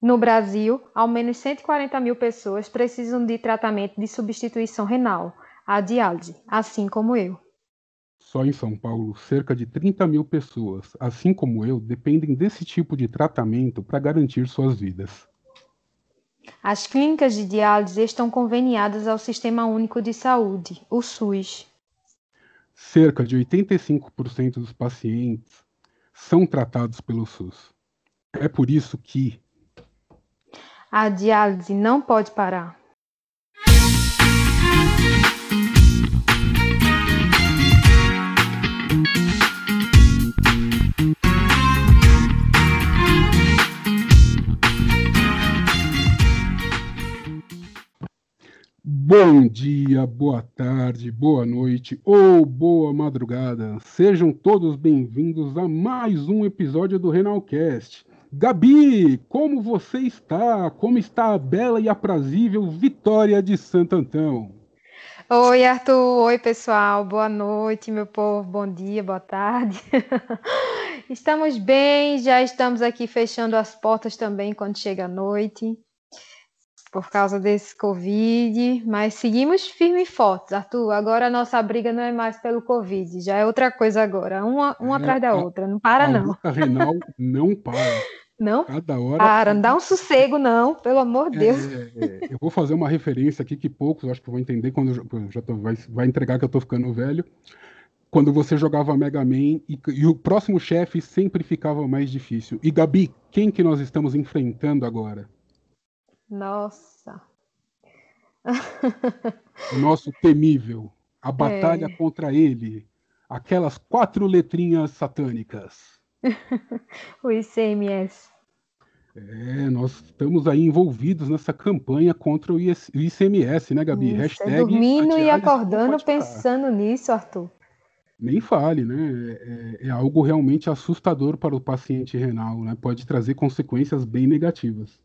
No Brasil, ao menos 140 mil pessoas precisam de tratamento de substituição renal, a diálise, assim como eu. Só em São Paulo, cerca de 30 mil pessoas, assim como eu, dependem desse tipo de tratamento para garantir suas vidas. As clínicas de diálise estão conveniadas ao Sistema Único de Saúde, o SUS. Cerca de 85% dos pacientes são tratados pelo SUS. É por isso que a diálise não pode parar. Bom dia, boa tarde, boa noite ou boa madrugada. Sejam todos bem-vindos a mais um episódio do Renalcast. Gabi, como você está? Como está a bela e aprazível Vitória de Santo Antão? Oi, Arthur. Oi, pessoal. Boa noite, meu povo. Bom dia, boa tarde. estamos bem, já estamos aqui fechando as portas também quando chega a noite por causa desse Covid, mas seguimos firme e fortes, Arthur. Agora a nossa briga não é mais pelo Covid, já é outra coisa agora, uma, uma é, atrás da a, outra, não para a não. A renal não para. Não Cada hora para, não dá um sossego não, pelo amor de é, Deus. É, é, eu vou fazer uma referência aqui que poucos acho que vão entender quando eu já tô, vai, vai entregar que eu tô ficando velho. Quando você jogava Mega Man e, e o próximo chefe sempre ficava mais difícil. E Gabi, quem que nós estamos enfrentando agora? Nossa. o nosso temível, a batalha é. contra ele, aquelas quatro letrinhas satânicas. o ICMS. É, nós estamos aí envolvidos nessa campanha contra o ICMS, né, Gabi? Isso, Hashtag dormindo e acordando pensando nisso, Arthur. Nem fale, né? É, é, algo realmente assustador para o paciente renal, né? Pode trazer consequências bem negativas.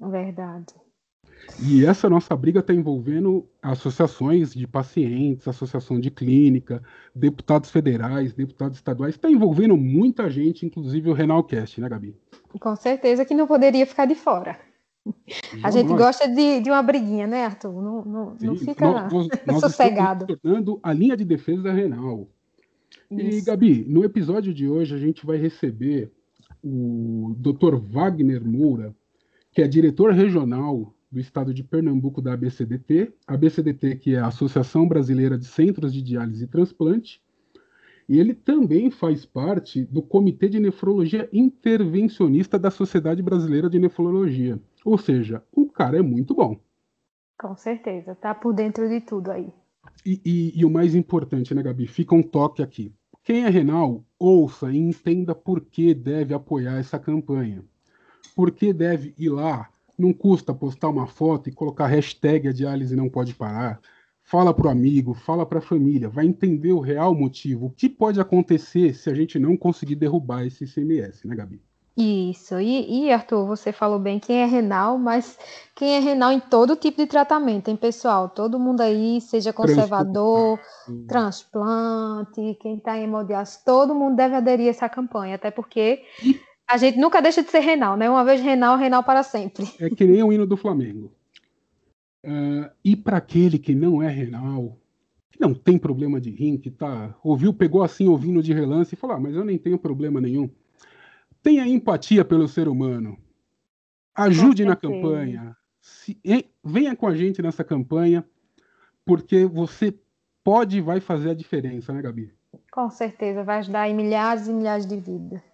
Verdade. E essa nossa briga está envolvendo associações de pacientes, associação de clínica, deputados federais, deputados estaduais, está envolvendo muita gente, inclusive o Renalcast, né, Gabi? Com certeza que não poderia ficar de fora. A gente nós... gosta de, de uma briguinha, né, Arthur? Não, não, Sim, não fica nós, nós, nós sossegado. Estamos tornando a linha de defesa da Renal. Isso. E, Gabi, no episódio de hoje a gente vai receber o Dr. Wagner Moura, que é diretor regional do estado de Pernambuco da ABCDT, ABCDT que é a Associação Brasileira de Centros de Diálise e Transplante, e ele também faz parte do Comitê de Nefrologia Intervencionista da Sociedade Brasileira de Nefrologia. Ou seja, o cara é muito bom. Com certeza, tá por dentro de tudo aí. E, e, e o mais importante, né, Gabi? Fica um toque aqui. Quem é renal, ouça e entenda por que deve apoiar essa campanha. Por que deve ir lá não custa postar uma foto e colocar hashtag a diálise não pode parar. Fala para o amigo, fala para a família, vai entender o real motivo. O que pode acontecer se a gente não conseguir derrubar esse ICMS, né, Gabi? Isso. E, e, Arthur, você falou bem quem é renal, mas quem é renal em todo tipo de tratamento, hein, pessoal? Todo mundo aí, seja conservador, transplante, quem está em hemodiálise, todo mundo deve aderir a essa campanha, até porque a gente nunca deixa de ser renal, né? Uma vez renal, renal para sempre. É que nem o hino do Flamengo. Uh, e para aquele que não é renal, que não tem problema de rim, que tá ouviu, pegou assim ouvindo de relance e falou: ah, mas eu nem tenho problema nenhum. Tenha empatia pelo ser humano. Ajude na campanha. Se, venha com a gente nessa campanha, porque você pode e vai fazer a diferença, né, Gabi? Com certeza, vai ajudar em milhares e milhares de vidas.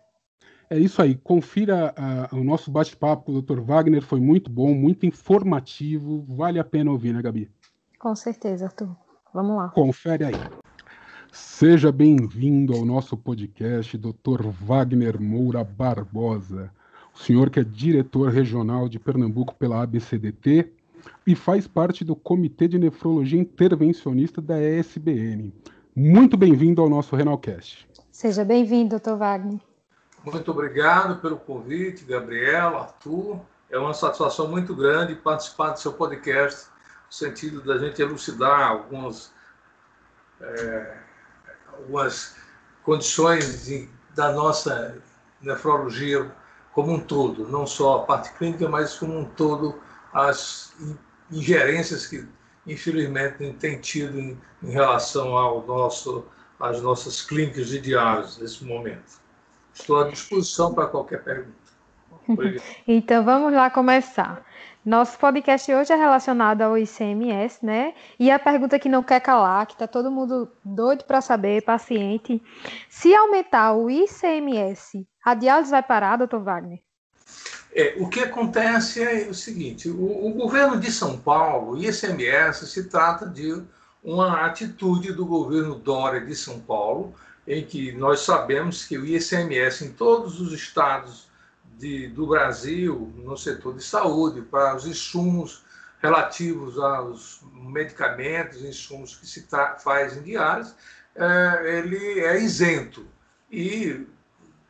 É isso aí. Confira o nosso bate-papo com o Dr. Wagner, foi muito bom, muito informativo. Vale a pena ouvir, né, Gabi? Com certeza, Arthur. Vamos lá. Confere aí. Seja bem-vindo ao nosso podcast, Dr. Wagner Moura Barbosa. O senhor que é diretor regional de Pernambuco pela ABCDT e faz parte do Comitê de Nefrologia Intervencionista da ESBN. Muito bem-vindo ao nosso Renalcast. Seja bem-vindo, Dr. Wagner. Muito obrigado pelo convite, Gabriel, Arthur. É uma satisfação muito grande participar do seu podcast, no sentido da gente elucidar algumas, é, algumas condições de, da nossa nefrologia como um todo, não só a parte clínica, mas como um todo as ingerências que infelizmente tem tido em, em relação ao nosso às nossas clínicas de diálise nesse momento. Estou à disposição para qualquer pergunta. então vamos lá começar. Nosso podcast hoje é relacionado ao ICMS, né? E a pergunta que não quer calar, que está todo mundo doido para saber, paciente, se aumentar o ICMS, a diálise vai parar, doutor Wagner? É, o que acontece é o seguinte: o, o governo de São Paulo, o ICMS, se trata de uma atitude do governo Dória de São Paulo, em que nós sabemos que o ICMS em todos os estados de, do Brasil no setor de saúde, para os insumos relativos aos medicamentos, insumos que se faz em diálise, é, ele é isento. E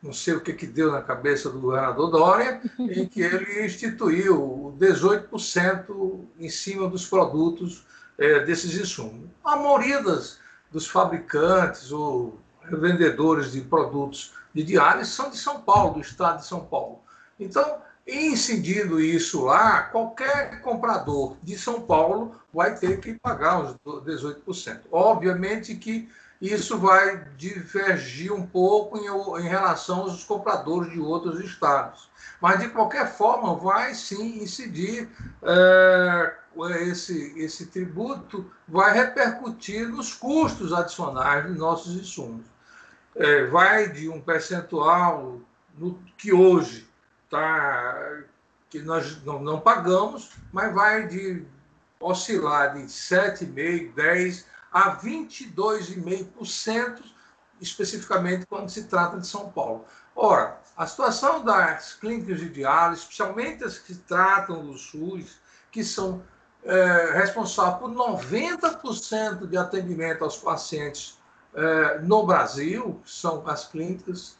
não sei o que, que deu na cabeça do governador Dória, em que ele instituiu 18% em cima dos produtos é, desses insumos. A maioria das, dos fabricantes ou vendedores de produtos de diálise são de São Paulo, do estado de São Paulo. Então, incidindo isso lá, qualquer comprador de São Paulo vai ter que pagar os 18%. Obviamente que isso vai divergir um pouco em, em relação aos compradores de outros estados. Mas, de qualquer forma, vai sim incidir, é, esse, esse tributo vai repercutir nos custos adicionais dos nossos insumos é, vai de um percentual no, que hoje tá, que nós não, não pagamos, mas vai de oscilar de 7,5%, 10% a 22,5%, especificamente quando se trata de São Paulo. Ora, a situação das clínicas de diálise, especialmente as que tratam do SUS, que são é, responsáveis por 90% de atendimento aos pacientes é, no Brasil, são as clínicas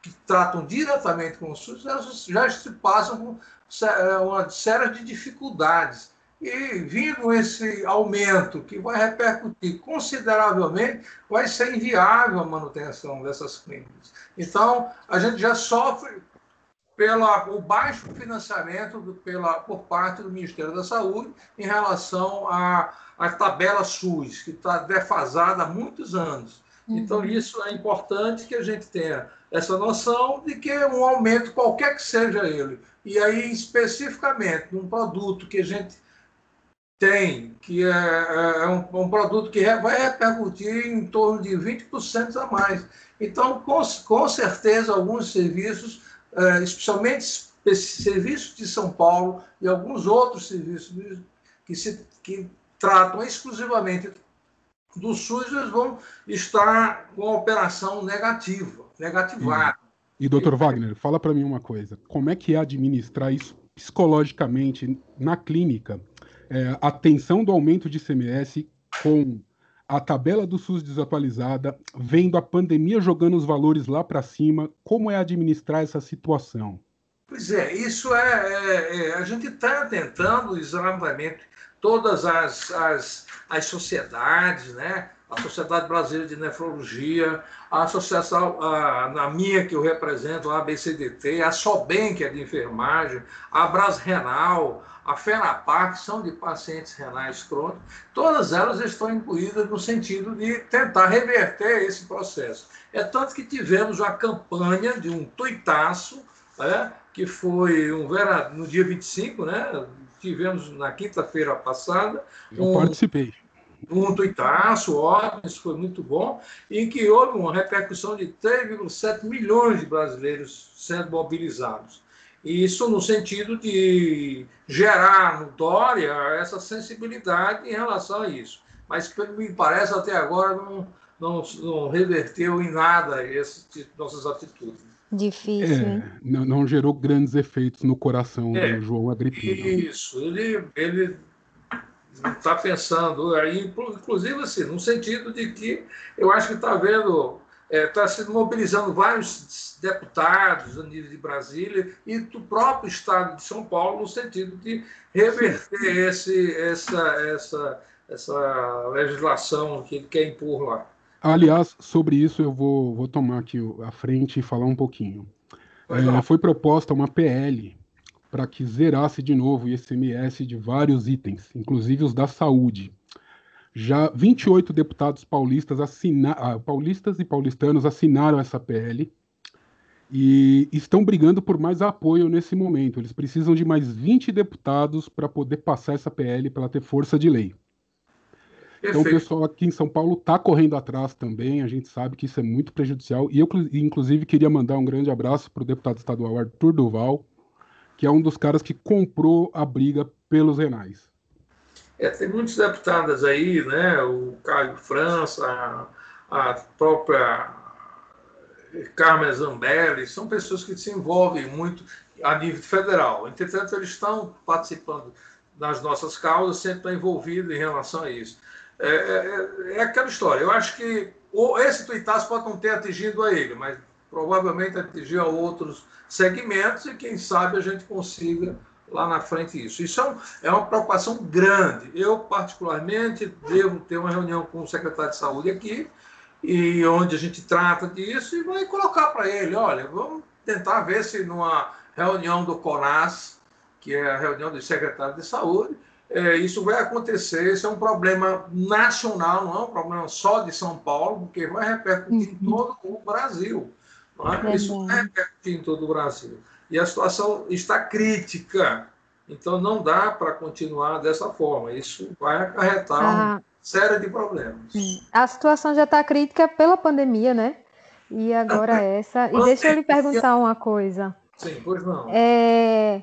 que tratam diretamente com o SUS, elas já se passam com é, uma série de dificuldades. E vindo esse aumento, que vai repercutir consideravelmente, vai ser inviável a manutenção dessas clínicas. Então, a gente já sofre pelo baixo financiamento do, pela, por parte do Ministério da Saúde em relação à, à tabela SUS, que está defasada há muitos anos. Uhum. Então, isso é importante que a gente tenha essa noção de que é um aumento, qualquer que seja ele, e aí especificamente num produto que a gente tem, que é, é, é um, um, produto que vai repercutir em torno de 20% a mais. Então, com, com certeza, alguns serviços especialmente serviços de São Paulo e alguns outros serviços que, se, que tratam exclusivamente do SUS, eles vão estar com a operação negativa, negativada. E, e doutor Wagner, fala para mim uma coisa: como é que é administrar isso psicologicamente na clínica? É, a tensão do aumento de CMS com a tabela do SUS desatualizada, vendo a pandemia jogando os valores lá para cima, como é administrar essa situação? Pois é, isso é, é, é a gente está tentando exatamente todas as, as, as sociedades, né? A Sociedade Brasileira de Nefrologia, a associação, a, na minha que eu represento, a ABCDT, a SOBEM, que é de enfermagem, a Bras Renal, a FENAPAR, que são de pacientes renais crônicos, todas elas estão incluídas no sentido de tentar reverter esse processo. É tanto que tivemos uma campanha de um tuitaço, né, que foi um, no dia 25, né, tivemos na quinta-feira passada. Eu um, participei. Um tuitaço, ótimo, isso foi muito bom, em que houve uma repercussão de 3,7 milhões de brasileiros sendo mobilizados. Isso no sentido de gerar no Dória essa sensibilidade em relação a isso. Mas, me parece, até agora não, não, não reverteu em nada essas nossas atitudes. Difícil. É, não, não, gerou grandes efeitos no coração é, do João Agripino. Isso, ele, ele está pensando aí, inclusive assim, no sentido de que eu acho que está vendo está é, se mobilizando vários deputados a nível de Brasília e do próprio Estado de São Paulo no sentido de reverter esse, essa, essa, essa legislação que ele quer impor lá. Aliás, sobre isso eu vou, vou tomar aqui a frente e falar um pouquinho. é, foi proposta uma PL para que zerasse de novo o ICMS de vários itens, inclusive os da saúde. Já 28 deputados paulistas, assina... Ah, paulistas e paulistanos assinaram essa PL e estão brigando por mais apoio nesse momento. Eles precisam de mais 20 deputados para poder passar essa PL para ela ter força de lei. Perfeito. Então o pessoal aqui em São Paulo está correndo atrás também, a gente sabe que isso é muito prejudicial. E eu, inclusive, queria mandar um grande abraço para o deputado estadual Arthur Duval, que é um dos caras que comprou a briga pelos renais. É, tem muitos deputados aí, né? O Caio França, a, a própria Carmen Zambelli, são pessoas que se envolvem muito a nível federal. Entretanto, eles estão participando das nossas causas, sempre estão envolvidos em relação a isso. É, é, é aquela história. Eu acho que esse tuitaço pode não ter atingido a ele, mas provavelmente atingiu a outros segmentos e quem sabe a gente consiga lá na frente isso. Isso é, um, é uma preocupação grande. Eu, particularmente, devo ter uma reunião com o secretário de saúde aqui, e onde a gente trata disso e vai colocar para ele, olha, vamos tentar ver se numa reunião do CONAS, que é a reunião do secretário de saúde, é, isso vai acontecer, isso é um problema nacional, não é um problema só de São Paulo, porque vai repercutir uhum. em todo o Brasil. É? Isso vai repercutir em todo o Brasil. E a situação está crítica. Então não dá para continuar dessa forma. Isso vai acarretar ah. uma série de problemas. A situação já está crítica pela pandemia, né? E agora essa. E deixa eu lhe perguntar uma coisa. Sim, pois não. É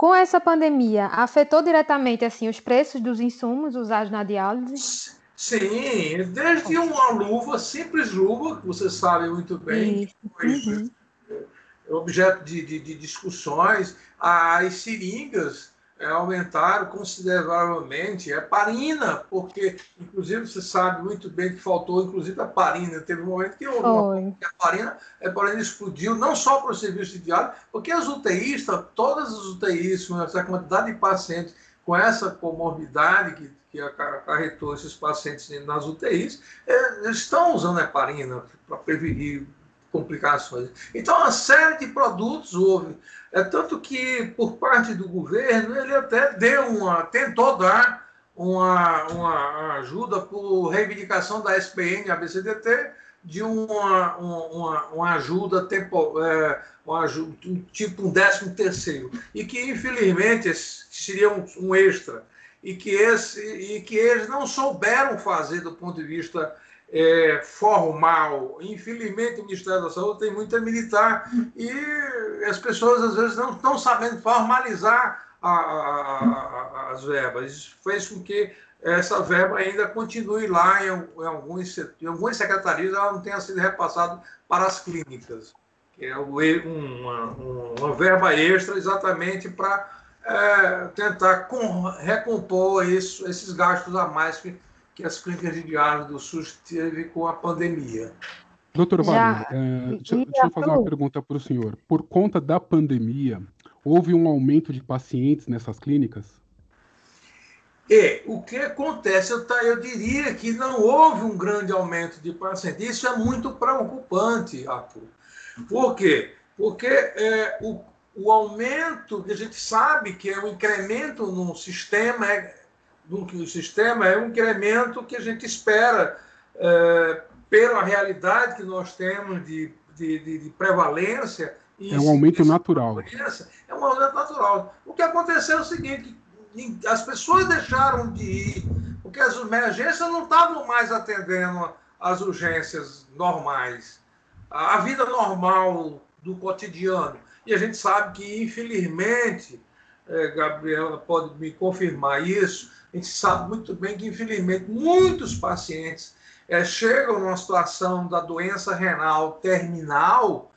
com essa pandemia, afetou diretamente assim os preços dos insumos usados na diálise? Sim, desde uma luva, simples luva, que você sabe muito bem, que foi uhum. objeto de, de, de discussões, as seringas é, aumentaram consideravelmente. É parina, porque, inclusive, você sabe muito bem que faltou, inclusive, a parina. Teve um momento que eu, a parina, a parina explodiu, não só para o serviço de diário, porque as UTIstas, todas as UTIs, essa quantidade de pacientes com essa comorbidade que, que acarretou esses pacientes nas UTIs, é, estão usando heparina para prevenir complicações. Então, uma série de produtos houve. É tanto que, por parte do governo, ele até deu uma, tentou dar uma, uma ajuda por reivindicação da SPN, ABCDT, de uma, uma, uma ajuda, tempo, é, uma tipo um décimo terceiro, e que, infelizmente, seria um, um extra, e que, esse, e que eles não souberam fazer do ponto de vista é, formal. Infelizmente, o Ministério da Saúde tem muita militar e as pessoas às vezes não estão sabendo formalizar a, a, a, as verbas. Isso fez com que essa verba ainda continue lá em, em alguns, em algumas secretarias, ela não tenha sido repassada para as clínicas. Que é uma, uma verba extra exatamente para é, tentar com, recompor isso, esses gastos a mais que que as clínicas de diálise do SUS teve com a pandemia. Doutor Wagner, é, deixa, deixa, eu fazer uma pergunta para o senhor. Por conta da pandemia, houve um aumento de pacientes nessas clínicas? É, o que acontece, eu, tá, eu diria que não houve um grande aumento de pacientes. Isso é muito preocupante, Arthur. Por quê? Porque é, o, o aumento que a gente sabe que é o um incremento no sistema é, do sistema é um incremento que a gente espera é, pela realidade que nós temos de, de, de, de prevalência. é um aumento natural. É um aumento natural. O que aconteceu é o seguinte: as pessoas deixaram de ir, porque as emergências não estavam mais atendendo as urgências normais, a vida normal do cotidiano. E a gente sabe que, infelizmente, é, Gabriela pode me confirmar isso, a gente sabe muito bem que, infelizmente, muitos pacientes é, chegam numa situação da doença renal terminal,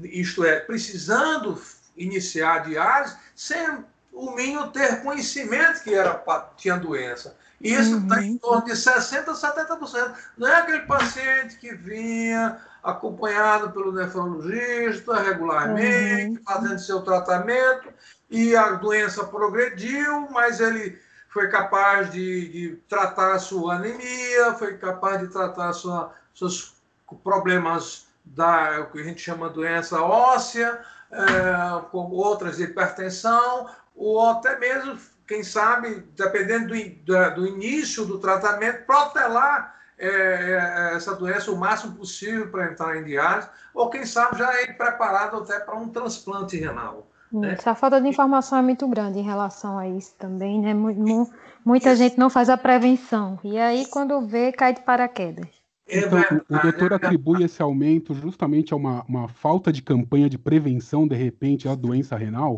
isto é, precisando iniciar a diálise, sem o mínimo ter conhecimento que era, tinha doença. Isso está uhum. em torno de 60% a 70%. Não é aquele paciente que vinha acompanhado pelo nefrologista regularmente, uhum. fazendo seu tratamento, e a doença progrediu, mas ele foi capaz de, de tratar a sua anemia, foi capaz de tratar sua, seus problemas da o que a gente chama doença óssea, é, com outras de hipertensão, ou até mesmo, quem sabe, dependendo do, do início do tratamento, protelar é, é, essa doença o máximo possível para entrar em diálise, ou quem sabe já é preparado até para um transplante renal. Né? Essa falta de informação é muito grande em relação a isso também, né? Muita isso. gente não faz a prevenção, e aí quando vê, cai de paraquedas. É então, o doutor atribui esse aumento justamente a uma, uma falta de campanha de prevenção, de repente, à doença renal?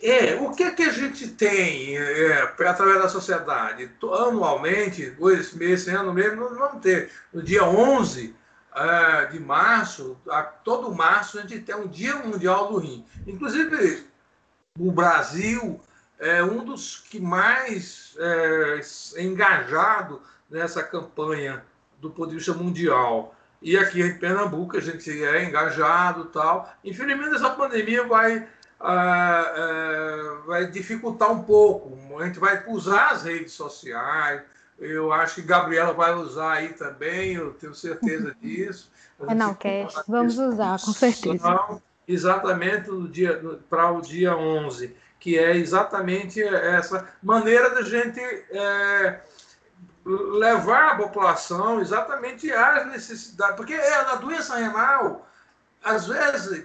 É, o que, é que a gente tem é, através da sociedade? Anualmente, dois meses, ano mesmo, nós vamos ter. No dia 11 é, de março, a, todo março, a gente tem um Dia Mundial do Rim. Inclusive, o Brasil é um dos que mais é, é engajado nessa campanha do ponto de vista mundial. E aqui em Pernambuco a gente é engajado tal. Infelizmente, essa pandemia vai ah, ah, vai dificultar um pouco. A gente vai usar as redes sociais. Eu acho que Gabriela vai usar aí também, eu tenho certeza disso. É Cash, vamos usar, com certeza. Exatamente no dia, para o dia 11, que é exatamente essa maneira da gente é, levar a população exatamente às necessidades. Porque é, a doença renal, às vezes,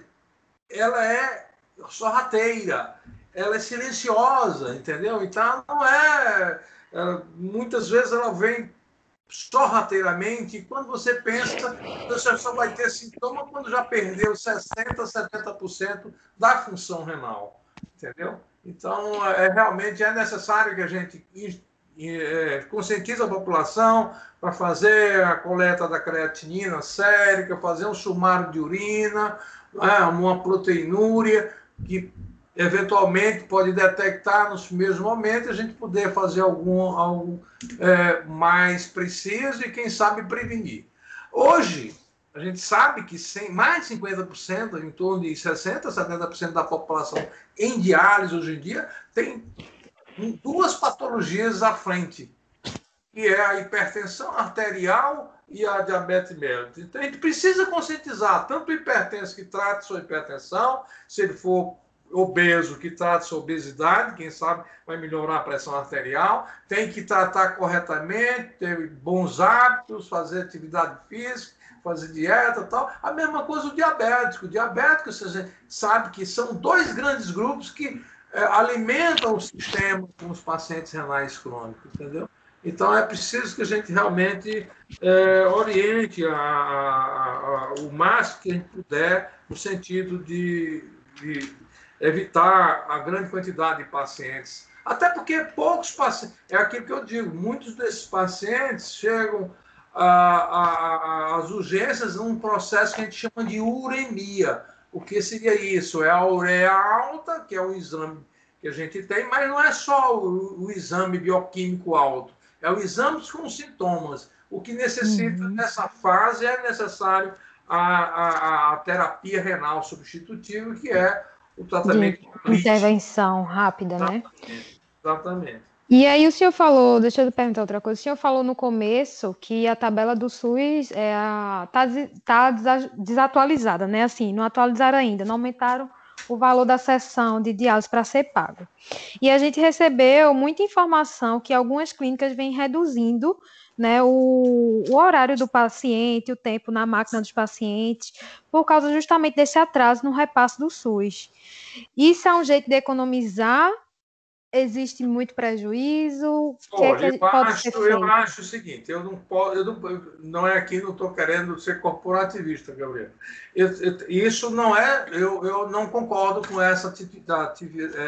ela é sorrateira, ela é silenciosa, entendeu? Então, não é. Ela, muitas vezes ela vem sorrateiramente, e quando você pensa, você só vai ter sintoma quando já perdeu 60%, 70% da função renal, entendeu? Então, é, realmente é necessário que a gente é, conscientize a população para fazer a coleta da creatinina sérica, fazer um sumário de urina, é, uma proteinúria, que eventualmente pode detectar nos primeiros momentos, a gente poder fazer algum, algo é, mais preciso e, quem sabe, prevenir. Hoje, a gente sabe que mais de 50%, em torno de 60%, 70% da população em diálise hoje em dia, tem duas patologias à frente, que é a hipertensão arterial e a diabetes mellitus. Então, a gente precisa conscientizar tanto o hipertenso que trata sua hipertensão, se ele for obeso que trata sua obesidade, quem sabe vai melhorar a pressão arterial, tem que tratar corretamente, ter bons hábitos, fazer atividade física, fazer dieta e tal. A mesma coisa o diabético. O diabético, você sabe que são dois grandes grupos que é, alimentam o sistema com os pacientes renais crônicos, entendeu? Então, é preciso que a gente realmente é, oriente a, a, a, o máximo que a gente puder no sentido de, de, evitar a grande quantidade de pacientes. Até porque poucos pacientes, é aquilo que eu digo, muitos desses pacientes chegam às urgências num processo que a gente chama de uremia. O que seria isso? É a ureia alta, que é o exame que a gente tem, mas não é só o, o exame bioquímico alto é o exame com sintomas. O que necessita uhum. nessa fase é necessário a, a, a, terapia renal substitutiva, que é o tratamento de intervenção rápida, né? Exatamente. né? Exatamente. E aí o senhor falou, deixa eu perguntar outra coisa, o senhor falou no começo que a tabela do SUS está é tá, tá desatualizada, né? Assim, não atualizaram ainda, não aumentaram o valor da sessão de diálise para ser pago. E a gente recebeu muita informação que algumas clínicas vêm reduzindo né, o, o, horário do paciente, o tempo na máquina dos pacientes, por causa justamente desse atraso no repasse do SUS. Isso é um jeito de economizar existe muito prejuízo? Olha, que é que eu, acho, eu acho o seguinte, eu não posso, eu não, não é aqui, não estou querendo ser corporativista, Gabriel. Eu, eu, isso não é, eu, eu não concordo com essa atitude,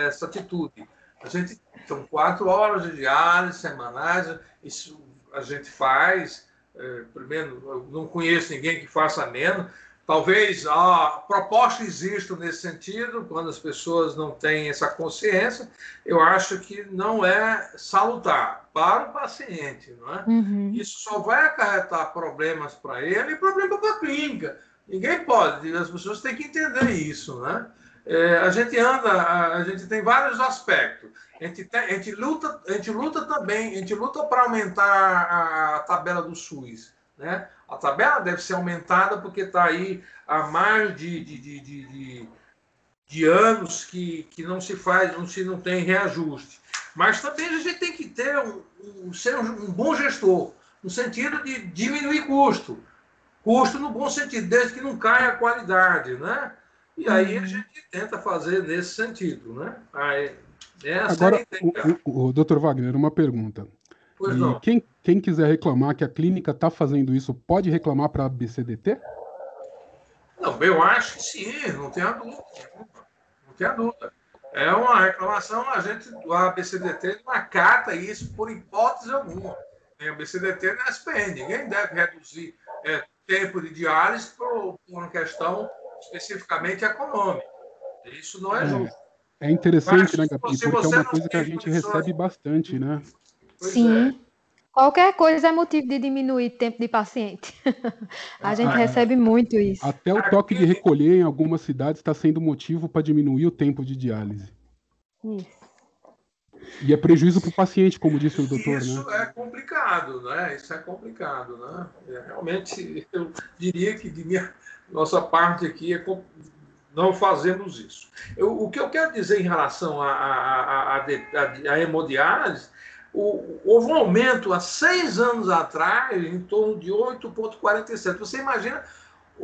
essa atitude. A gente são quatro horas de diárias semanais, isso a gente faz. É, primeiro, eu não conheço ninguém que faça menos. Talvez a proposta exista nesse sentido, quando as pessoas não têm essa consciência, eu acho que não é salutar para o paciente. Não é? Uhum. Isso só vai acarretar problemas para ele e problema para a clínica. Ninguém pode, as pessoas têm que entender isso. Né? É, a gente anda, a, a, gente tem vários aspectos. A gente, tem, a gente, luta, a gente luta também, a gente luta para aumentar a, a tabela do SUS. Né? A tabela deve ser aumentada porque está aí há mais de, de, de, de, de anos que, que não se faz, não se não tem reajuste. Mas também a gente tem que ter um, um ser um, bom gestor, no sentido de diminuir custo. Custo no bom sentido, desde que não caia a qualidade, né? E aí a uhum. gente tenta fazer nesse sentido, né? Aí, Agora, o, o, o doutor Wagner, uma pergunta. Pois e não. Quem, quem quiser reclamar que a clínica está fazendo isso, pode reclamar para a BCDT? Não, eu acho que sim, não tenha dúvida. Não tenha dúvida. É uma reclamação, a gente, a BCDT não acata isso por hipótese alguma. Nem a BCDT nem a SPN. Ninguém deve reduzir é, tempo de diálise por, por uma questão especificamente econômica. Isso não é, é justo. É interessante, Mas, né, Gabi? Porque é uma coisa que a gente recebe bastante, né? Sim. É. Qualquer coisa é motivo de diminuir o tempo de paciente. a gente ah, recebe muito isso. Até o toque de recolher em algumas cidades está sendo motivo para diminuir o tempo de diálise. Isso. E é prejuízo para o paciente, como disse o doutor, Isso né? é complicado, né? Isso é complicado, né? É, realmente, eu diria que de minha nossa parte aqui é não fazemos isso. Eu, o que eu quero dizer em relação à a, a, a, a, hemodiálise o, houve um aumento há seis anos atrás, em torno de 8,47. Você imagina,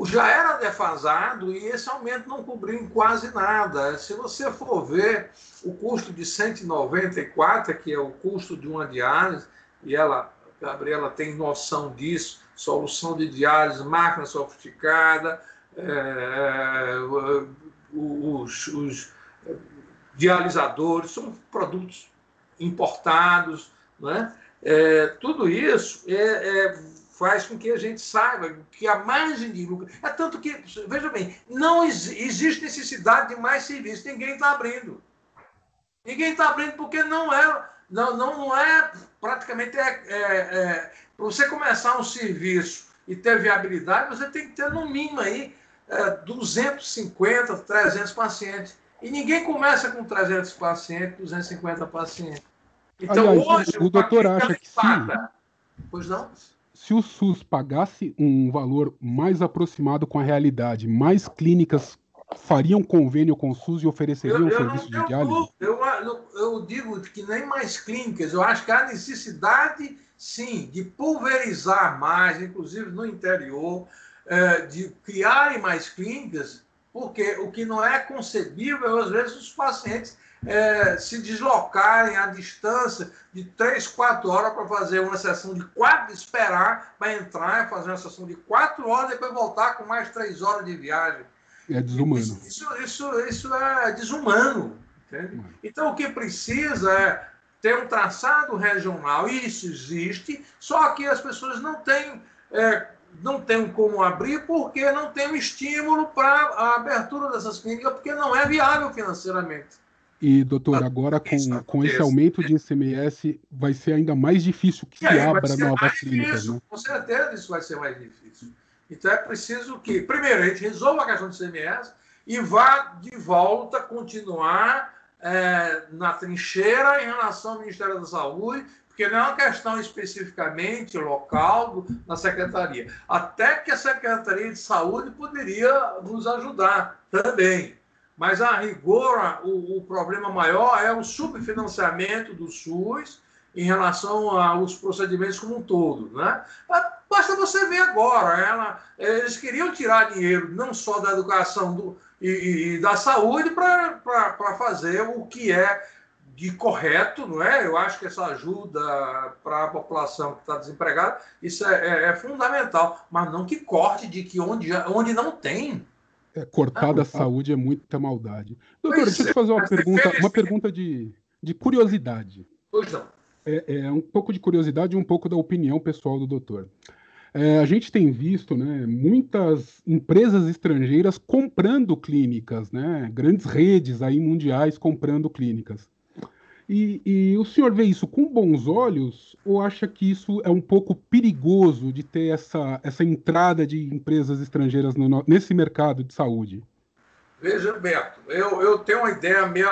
já era defasado e esse aumento não cobriu em quase nada. Se você for ver o custo de 194, que é o custo de uma diálise, e ela, Gabriela tem noção disso, solução de diálise, máquina sofisticada, é, os, os dialisadores, são produtos importados, né? É, tudo isso é, é, faz com que a gente saiba que a margem de lucro. É tanto que, veja bem, não ex existe necessidade de mais serviços, ninguém está abrindo. Ninguém está abrindo porque não é, não, não, não é praticamente. É, é, é para você começar um serviço e ter viabilidade, você tem que ter no mínimo aí 250, é, 300 pacientes. E ninguém começa com 300 pacientes, 250 pacientes. Então, Aliás, hoje, o, o doutor acha que paga, se, pois não? se o SUS pagasse um valor mais aproximado com a realidade, mais clínicas fariam convênio com o SUS e ofereceriam eu, eu serviço de diálise? Eu, eu, eu digo que nem mais clínicas. Eu acho que há necessidade, sim, de pulverizar mais, inclusive no interior, é, de criarem mais clínicas, porque o que não é concebível, às vezes, os pacientes é, se deslocarem à distância de três, quatro horas para fazer uma sessão de quatro, esperar para entrar, fazer uma sessão de quatro horas, e depois voltar com mais três horas de viagem. É desumano. Isso, isso, isso, isso é desumano. Entende? Então, o que precisa é ter um traçado regional, e isso existe, só que as pessoas não têm. É, não tem como abrir porque não tem um estímulo para a abertura dessas clínicas, porque não é viável financeiramente. E, doutor, agora com, com esse aumento de ICMS, vai ser ainda mais difícil que se abra novas clínicas. Né? Com certeza isso vai ser mais difícil. Então é preciso que, primeiro, a gente resolva a questão do ICMS e vá de volta continuar é, na trincheira em relação ao Ministério da Saúde, porque não é uma questão especificamente local do, na secretaria. Até que a Secretaria de Saúde poderia nos ajudar também. Mas, a rigor, o, o problema maior é o subfinanciamento do SUS em relação aos procedimentos como um todo. Né? Basta você ver agora, ela, eles queriam tirar dinheiro não só da educação do, e, e da saúde para fazer o que é de correto, não é? Eu acho que essa ajuda para a população que está desempregada, isso é, é, é, fundamental, mas não que corte de que onde, onde não tem. É, cortar da saúde é muita maldade. Doutor, deixa eu te é, fazer uma pergunta, uma pergunta de, de curiosidade. Pois não. É, é, um pouco de curiosidade e um pouco da opinião pessoal do doutor. É, a gente tem visto né, muitas empresas estrangeiras comprando clínicas, né, grandes redes aí mundiais comprando clínicas. E, e, o senhor vê isso com bons olhos ou acha que isso é um pouco perigoso de ter essa, essa entrada de empresas estrangeiras no, nesse mercado de saúde? Veja, Beto, eu, eu tenho uma ideia meio.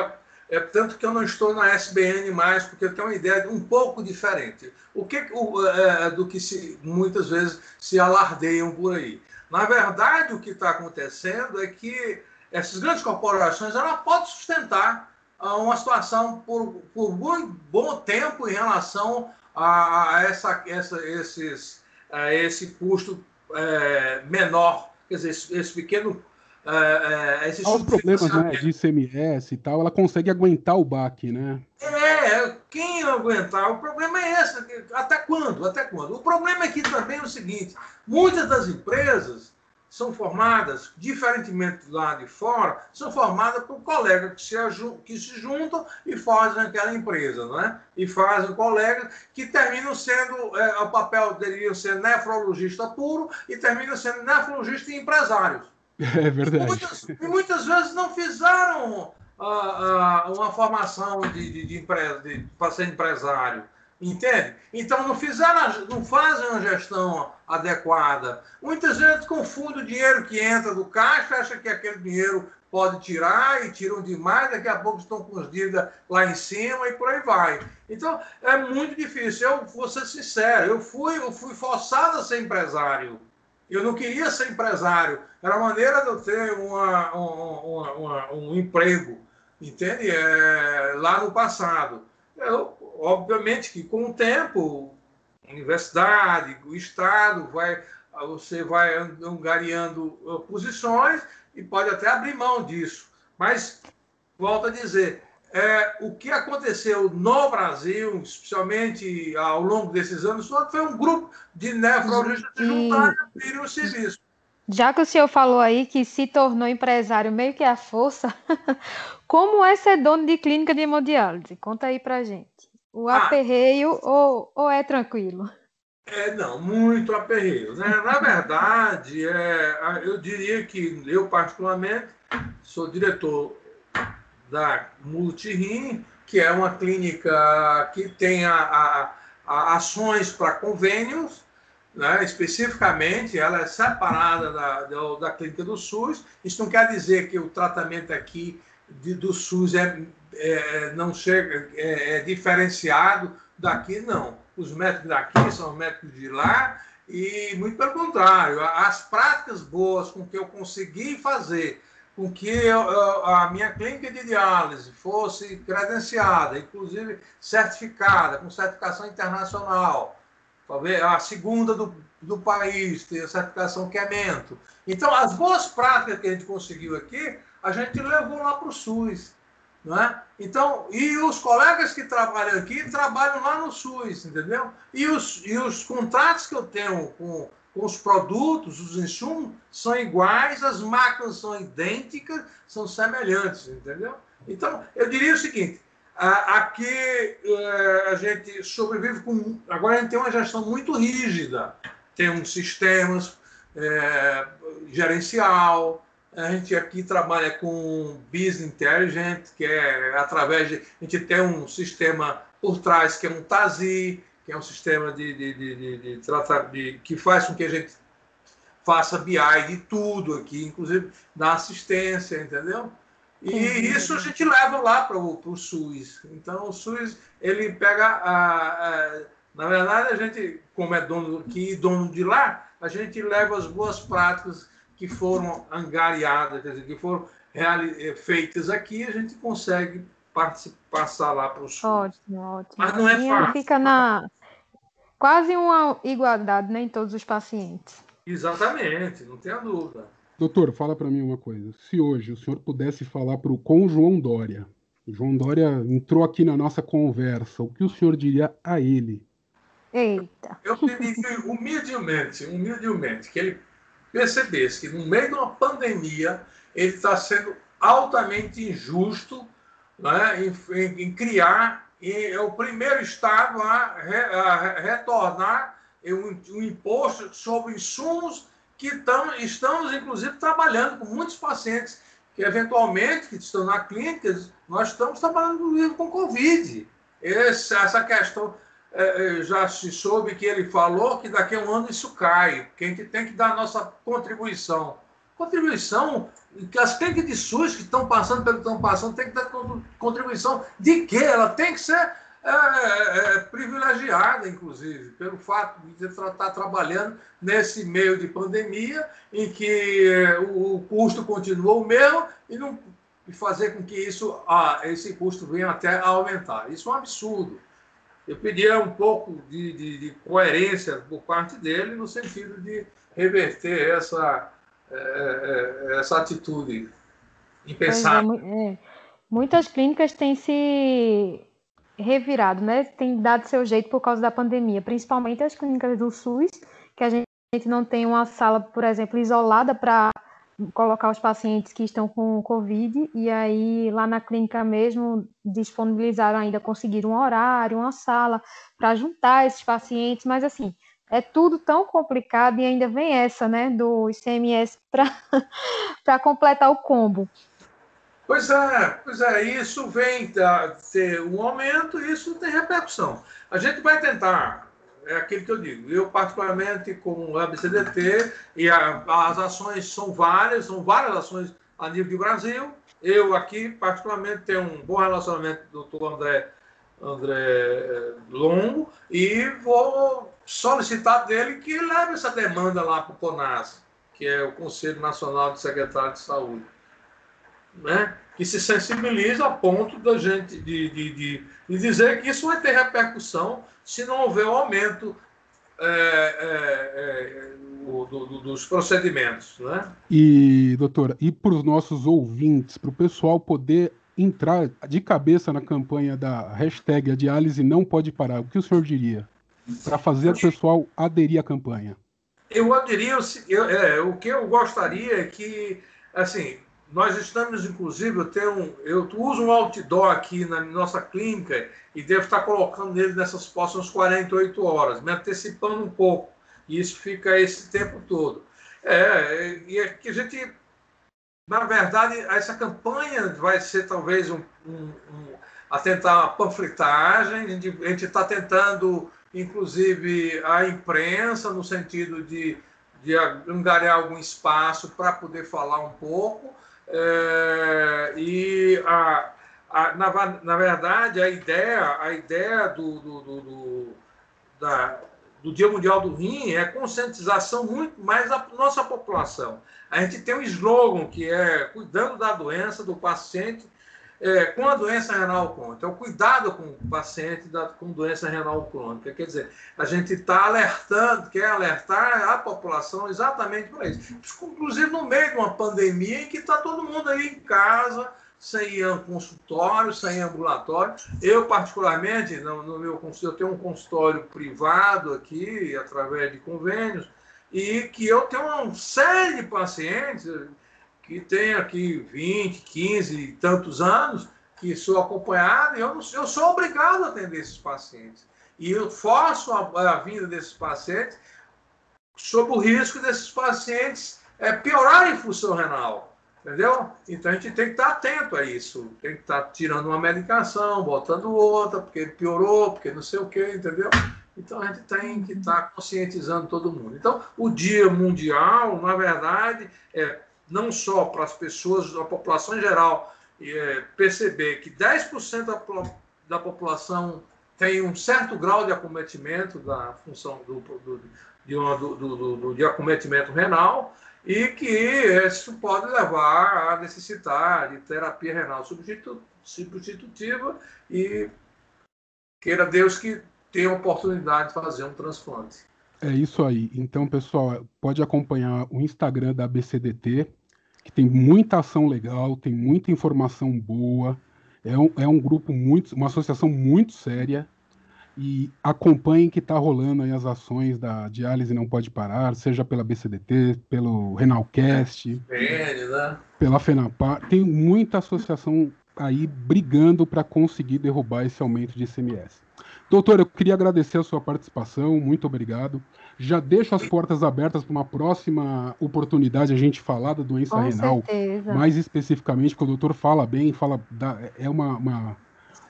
É tanto que eu não estou na SBN mais, porque eu tenho uma ideia um pouco diferente. O que o, é, do que se, muitas vezes se alardeiam por aí. Na verdade, o que está acontecendo é que essas grandes corporações ela podem sustentar uma situação por, por muito bom tempo em relação a, essa, essa, esses, a esse custo é, menor, quer dizer, esse, esse pequeno é, é, Os problemas né, de ICMS e tal, ela consegue aguentar o baque, né? É, quem aguentar? O problema é esse. Até quando? Até quando? O problema aqui também é o seguinte: muitas das empresas são formadas, diferentemente lá de fora, são formadas por colegas que se, que se juntam e fazem aquela empresa, né? E fazem colegas que terminam sendo, é, o papel deveriam ser nefrologista puro e terminam sendo nefrologista e empresários. É verdade. E muitas, e muitas vezes não fizeram uh, uh, uma formação de, de, de, de para ser empresário. Entende? Então não fizeram, não fazem uma gestão adequada. Muitas vezes confundem o dinheiro que entra do caixa, acha que aquele dinheiro pode tirar e tiram demais, daqui a pouco estão com as dívidas lá em cima e por aí vai. Então é muito difícil. Eu vou ser sincero, eu fui, eu fui forçado a ser empresário. Eu não queria ser empresário. Era a maneira de eu ter uma, uma, uma, um emprego, entende? É, lá no passado. Eu, obviamente que com o tempo, a universidade, o Estado, vai, você vai angariando uh, posições e pode até abrir mão disso. Mas, volto a dizer, é, o que aconteceu no Brasil, especialmente ao longo desses anos, foi um grupo de nefrologistas se juntaram e o serviço. Já que o senhor falou aí que se tornou empresário meio que à força, como é ser dono de clínica de hemodiálise? Conta aí pra gente. O ah, aperreio ou, ou é tranquilo? É, não, muito aperreio. Né? Na verdade, é, eu diria que eu, particularmente, sou diretor da Multirim, que é uma clínica que tem a, a, a ações para convênios, né? especificamente, ela é separada da, da, da, clínica do SUS. Isso não quer dizer que o tratamento aqui de, do SUS é, é não chega, é, é, diferenciado daqui, não. Os médicos daqui são médicos de lá, e muito pelo contrário, as práticas boas com que eu consegui fazer com que eu, a minha clínica de diálise fosse credenciada, inclusive certificada, com certificação internacional, talvez a segunda do, do país, tem a certificação Quemento. Então, as boas práticas que a gente conseguiu aqui, a gente levou lá para o SUS. É? Então, e os colegas que trabalham aqui trabalham lá no SUS, entendeu? E os, e os contratos que eu tenho com com os produtos, os insumos são iguais, as máquinas são idênticas, são semelhantes, entendeu? Então, eu diria o seguinte: aqui é, a gente sobrevive com. Agora a gente tem uma gestão muito rígida, tem uns sistemas é, gerencial. A gente aqui trabalha com Business Intelligent, que é através de. A gente tem um sistema por trás que é um TASI, que é um sistema de, de, de, de, de, que faz com que a gente faça BI de tudo aqui, inclusive da assistência, entendeu? E uhum. isso a gente leva lá para o SUS. Então, o SUS, ele pega a, a, Na verdade, a gente, como é dono aqui e dono de lá, a gente leva as boas práticas que foram angariadas, quer dizer, que foram feitas aqui, a gente consegue passar lá para o SUS. Ótimo, ótimo. Mas não é fácil. Fica na, quase uma igualdade né, em todos os pacientes. Exatamente, não tenha dúvida. Doutor, fala para mim uma coisa. Se hoje o senhor pudesse falar pro, com o João Dória, o João Dória entrou aqui na nossa conversa, o que o senhor diria a ele? Eita. Eu pediria humildemente, humildemente, que ele percebesse que no meio de uma pandemia ele está sendo altamente injusto né, em, em, em criar e é o primeiro Estado a, re, a retornar um, um, imposto sobre insumos que tão, estamos, inclusive, trabalhando com muitos pacientes que, eventualmente, que estão na clínica, nós estamos trabalhando com Covid. Essa questão, já se soube que ele falou que daqui a um ano isso cai, que a gente tem que dar a nossa contribuição contribuição que as clínicas de SUS que estão passando pelo que estão passando tem que dar contribuição de quê? Ela tem que ser é, é, é, privilegiada, inclusive, pelo fato de estar tá trabalhando nesse meio de pandemia, em que é, o custo continua o mesmo e não e fazer com que isso, ah, esse custo venha até a aumentar. Isso é um absurdo. Eu pedia um pouco de, de, de coerência por parte dele no sentido de reverter essa, é, é, essa atitude impensável. É, muitas clínicas têm se revirado, né? Tem dado seu jeito por causa da pandemia, principalmente as clínicas do SUS, que a gente não tem uma sala, por exemplo, isolada para colocar os pacientes que estão com Covid, e aí lá na clínica mesmo disponibilizaram ainda, conseguiram um horário, uma sala para juntar esses pacientes, mas assim, é tudo tão complicado e ainda vem essa, né, do ICMS para completar o combo. Pois é, pois é, isso vem ter um aumento e isso tem repercussão. A gente vai tentar é aquilo que eu digo. Eu, particularmente, com o ABCDT, e a, as ações são várias, são várias ações a nível de Brasil. Eu aqui, particularmente, tenho um bom relacionamento com o doutor André, André eh, Longo e vou solicitar dele que leve essa demanda lá para o CONAS, que é o Conselho Nacional de Secretários de Saúde. Né? que se sensibiliza a ponto da gente de, de, de, de dizer que isso vai ter repercussão se não houver o um aumento é, é, é, do, do, dos procedimentos. Né? E, doutora, e para os nossos ouvintes, para o pessoal poder entrar de cabeça na campanha da hashtag a diálise não pode parar, o que o senhor diria para fazer o pessoal aderir à campanha? Eu aderiria, eu, é, o que eu gostaria é que, assim, nós estamos, inclusive, eu, tenho, eu uso um outdoor aqui na nossa clínica e devo estar colocando nele nessas próximas 48 horas, me antecipando um pouco. E isso fica esse tempo todo. É, e é que a gente, na verdade, essa campanha vai ser talvez um, um, um a tentar a panfletagem, a gente está tentando, inclusive, a imprensa, no sentido de, de angariar algum espaço para poder falar um pouco é, e a, a, na, na verdade a ideia, a ideia do, do, do, do, da, do Dia Mundial do Rim é conscientização muito mais da nossa população. A gente tem um slogan que é cuidando da doença do paciente é, com a doença renal crônica. É o cuidado com o paciente da, com doença renal crônica. Quer dizer, a gente está alertando, quer alertar a população exatamente para isso. Inclusive no meio de uma pandemia em que está todo mundo aí em casa, sem consultório, sem ambulatório. Eu, particularmente, no, no meu consultório, eu tenho um consultório privado aqui, através de convênios, e que eu tenho uma série de pacientes que tem aqui 20, 15 e tantos anos, que sou acompanhado, e eu, não, eu sou obrigado a atender esses pacientes. E eu forço a, a vinda desses pacientes sob o risco desses pacientes é, piorarem função renal. Entendeu? Então a gente tem que estar atento a isso. Tem que estar tirando uma medicação, botando outra, porque piorou, porque não sei o quê, entendeu? Então a gente tem que estar conscientizando todo mundo. Então, o Dia Mundial, na verdade, é não só para as pessoas, a população em geral, é, perceber que 10% da, da população tem um certo grau de acometimento da função do, do, de, uma, do, do, de acometimento renal e que isso pode levar a necessitar de terapia renal substitutiva e queira Deus que tenha a oportunidade de fazer um transplante. É isso aí. Então, pessoal, pode acompanhar o Instagram da BCDT, que tem muita ação legal, tem muita informação boa. É um, é um grupo muito, uma associação muito séria e acompanhem que está rolando aí as ações da Diálise Não Pode Parar, seja pela BCDT, pelo Renalcast, é, né? pela FENAPAR. Tem muita associação aí brigando para conseguir derrubar esse aumento de ICMS. Doutor, eu queria agradecer a sua participação, muito obrigado. Já deixo as portas abertas para uma próxima oportunidade a gente falar da doença Com renal, certeza. mais especificamente, porque o doutor fala bem, fala da, é uma, uma,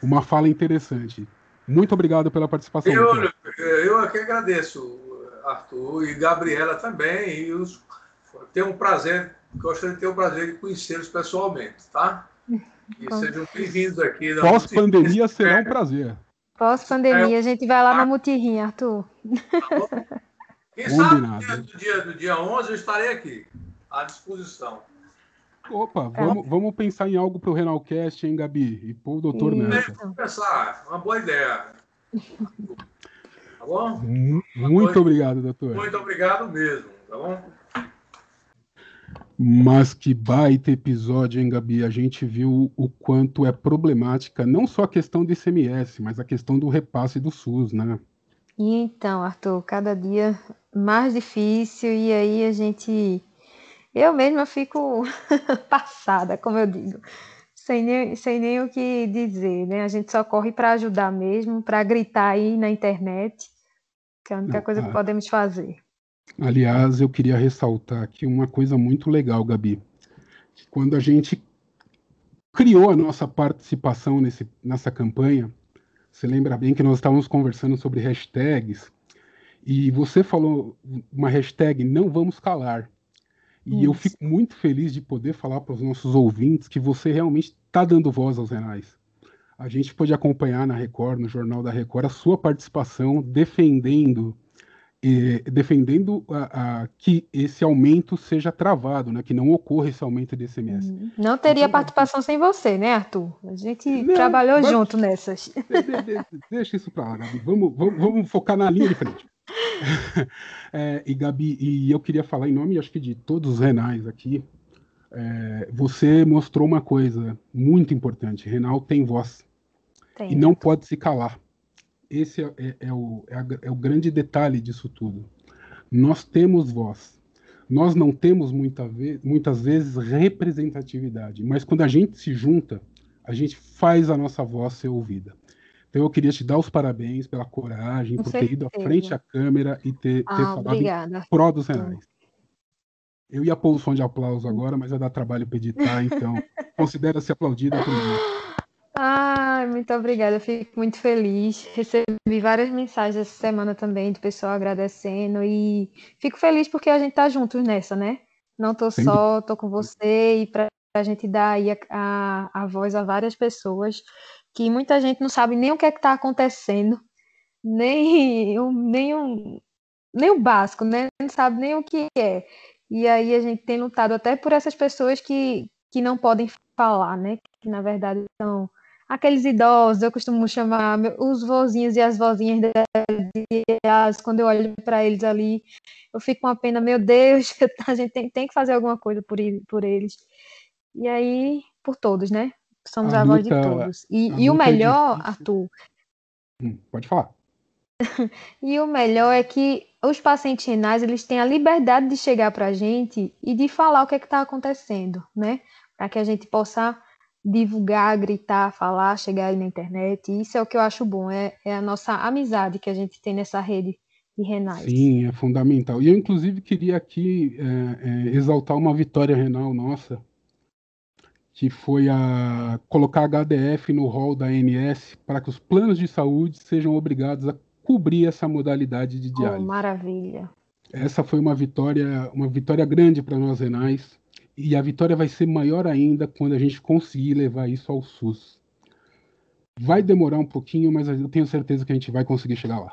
uma fala interessante. Muito obrigado pela participação. Eu, eu aqui agradeço, Arthur, e Gabriela também. E os, tenho um prazer Gostaria de ter o prazer de conhecê-los pessoalmente, tá? E sejam bem-vindos aqui. Pós-pandemia será um prazer. Pós-pandemia, a gente vai lá na Mutirrinha, Arthur. Tá Quem sabe dia, do, dia, do dia 11 eu estarei aqui, à disposição. Opa, é. vamos, vamos pensar em algo para o Renalcast, hein, Gabi? E pôr o doutor Isso. nessa. Vamos pensar, uma boa ideia. Tá bom? Muito obrigado, doutor. Muito obrigado mesmo, tá bom? Mas que baita episódio, hein, Gabi? A gente viu o quanto é problemática não só a questão do ICMS, mas a questão do repasse do SUS, né? Então, Arthur, cada dia mais difícil e aí a gente eu mesma fico passada, como eu digo, sem nem, sem nem o que dizer, né? A gente só corre para ajudar mesmo, para gritar aí na internet, que é a única Não, coisa que podemos fazer. Aliás, eu queria ressaltar aqui uma coisa muito legal, Gabi. Quando a gente criou a nossa participação nesse, nessa campanha, você lembra bem que nós estávamos conversando sobre hashtags, e você falou uma hashtag não vamos calar. E Isso. eu fico muito feliz de poder falar para os nossos ouvintes que você realmente está dando voz aos renais. A gente pode acompanhar na Record, no Jornal da Record, a sua participação defendendo eh, defendendo a, a, que esse aumento seja travado, né? que não ocorra esse aumento de ICMS. Uhum. Não teria então, participação sem você, né, Arthur? A gente não, trabalhou mas, junto nessas. De, de, de, deixa isso para lá, Gabi. Vamos, vamos, vamos focar na linha de frente. é, e Gabi, e eu queria falar em nome, acho que de todos os renais aqui. É, você mostrou uma coisa muito importante. Renal tem voz tem. e não pode se calar. Esse é, é, é o, é, é o grande detalhe disso tudo. Nós temos voz. Nós não temos muita ve muitas vezes representatividade, mas quando a gente se junta, a gente faz a nossa voz ser ouvida. Então eu queria te dar os parabéns pela coragem, Com por certeza. ter ido à frente à câmera e ter, ah, ter falado obrigada. em pró dos renais. Eu ia pôr o som de aplauso agora, mas vai dar trabalho para editar, então considera-se aplaudida por mim. Ai, muito obrigada, eu fico muito feliz. Recebi várias mensagens essa semana também do pessoal agradecendo e fico feliz porque a gente tá juntos nessa, né? Não tô Sim. só, tô com você e para a gente dar aí a, a, a voz a várias pessoas que muita gente não sabe nem o que é que está acontecendo, nem, nem, um, nem o básico, né? Não sabe nem o que é. E aí a gente tem lutado até por essas pessoas que, que não podem falar, né? Que na verdade são aqueles idosos, eu costumo chamar os vozinhos e as vozinhas delas, quando eu olho para eles ali, eu fico com a pena, meu Deus, a gente tem, tem que fazer alguma coisa por, por eles. E aí, por todos, né? Somos a, a voz de todos. E, e o é melhor, é Arthur. Hum, pode falar. e o melhor é que os pacientes renais eles têm a liberdade de chegar para a gente e de falar o que é está acontecendo, né? Para que a gente possa divulgar, gritar, falar, chegar aí na internet. E isso é o que eu acho bom, é, é a nossa amizade que a gente tem nessa rede de renais. Sim, é fundamental. E eu, inclusive, queria aqui é, é, exaltar uma vitória renal nossa que foi a colocar HDF no rol da ANS para que os planos de saúde sejam obrigados a cobrir essa modalidade de oh, diálise. Oh, maravilha. Essa foi uma vitória, uma vitória grande para nós renais e a vitória vai ser maior ainda quando a gente conseguir levar isso ao SUS. Vai demorar um pouquinho, mas eu tenho certeza que a gente vai conseguir chegar lá.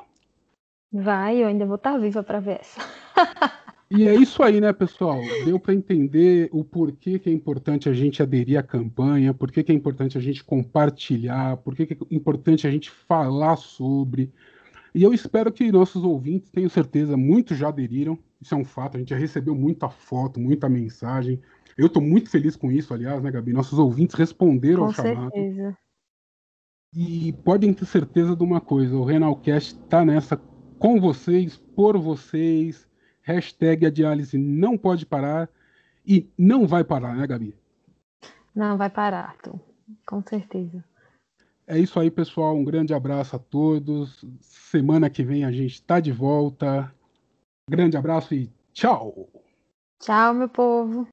Vai, eu ainda vou estar viva para ver essa. E é isso aí, né, pessoal? Deu para entender o porquê que é importante a gente aderir à campanha, por que é importante a gente compartilhar, por que é importante a gente falar sobre. E eu espero que nossos ouvintes, tenho certeza, muitos já aderiram. Isso é um fato, a gente já recebeu muita foto, muita mensagem. Eu estou muito feliz com isso, aliás, né, Gabi? Nossos ouvintes responderam com ao chamado. Certeza. E podem ter certeza de uma coisa: o Renalcast está nessa com vocês, por vocês Hashtag a diálise não pode parar e não vai parar, né, Gabi? Não vai parar, Arthur. Com certeza. É isso aí, pessoal. Um grande abraço a todos. Semana que vem a gente está de volta. Grande abraço e tchau. Tchau, meu povo.